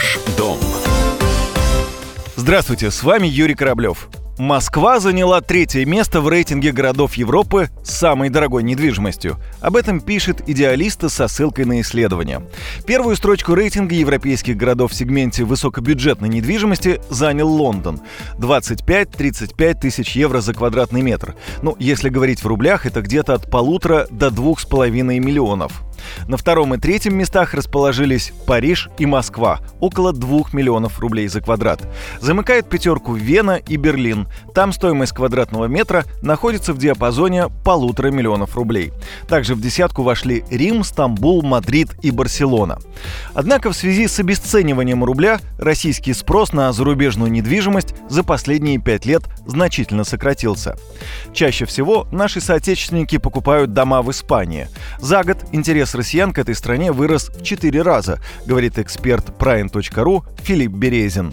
Ваш дом. Здравствуйте, с вами Юрий Кораблев. Москва заняла третье место в рейтинге городов Европы с самой дорогой недвижимостью. Об этом пишет идеалиста со ссылкой на исследование. Первую строчку рейтинга европейских городов в сегменте высокобюджетной недвижимости занял Лондон. 25-35 тысяч евро за квадратный метр. Ну, если говорить в рублях, это где-то от полутора до двух с половиной миллионов. На втором и третьем местах расположились Париж и Москва, около 2 миллионов рублей за квадрат. Замыкает пятерку Вена и Берлин. Там стоимость квадратного метра находится в диапазоне полутора миллионов рублей. Также в десятку вошли Рим, Стамбул, Мадрид и Барселона. Однако в связи с обесцениванием рубля российский спрос на зарубежную недвижимость за последние пять лет значительно сократился. Чаще всего наши соотечественники покупают дома в Испании. За год интерес интерес россиян к этой стране вырос в 4 раза, говорит эксперт Prime.ru Филипп Березин.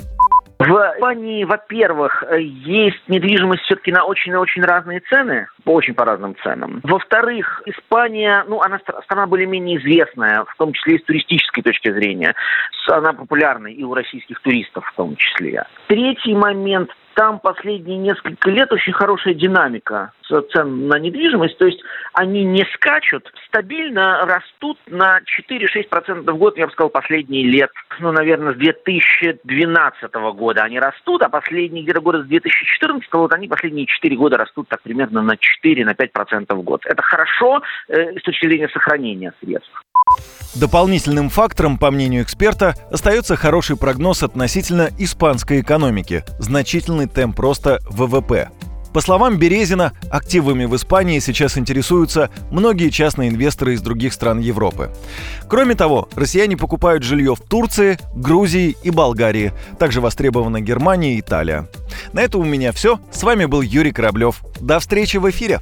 В Испании, во-первых, есть недвижимость все-таки на очень-очень разные цены, по очень по разным ценам. Во-вторых, Испания, ну, она страна более-менее известная, в том числе и с туристической точки зрения. Она популярна и у российских туристов в том числе. Третий момент там последние несколько лет очень хорошая динамика цен на недвижимость, то есть они не скачут, стабильно растут на 4-6% в год, я бы сказал, последние лет, ну, наверное, с 2012 года они растут, а последние где-то годы с 2014 вот они последние 4 года растут так примерно на 4-5% в год. Это хорошо э, с точки зрения сохранения средств. Дополнительным фактором, по мнению эксперта, остается хороший прогноз относительно испанской экономики, значительный темп роста ВВП. По словам Березина, активами в Испании сейчас интересуются многие частные инвесторы из других стран Европы. Кроме того, россияне покупают жилье в Турции, Грузии и Болгарии. Также востребована Германия и Италия. На этом у меня все. С вами был Юрий Кораблев. До встречи в эфире.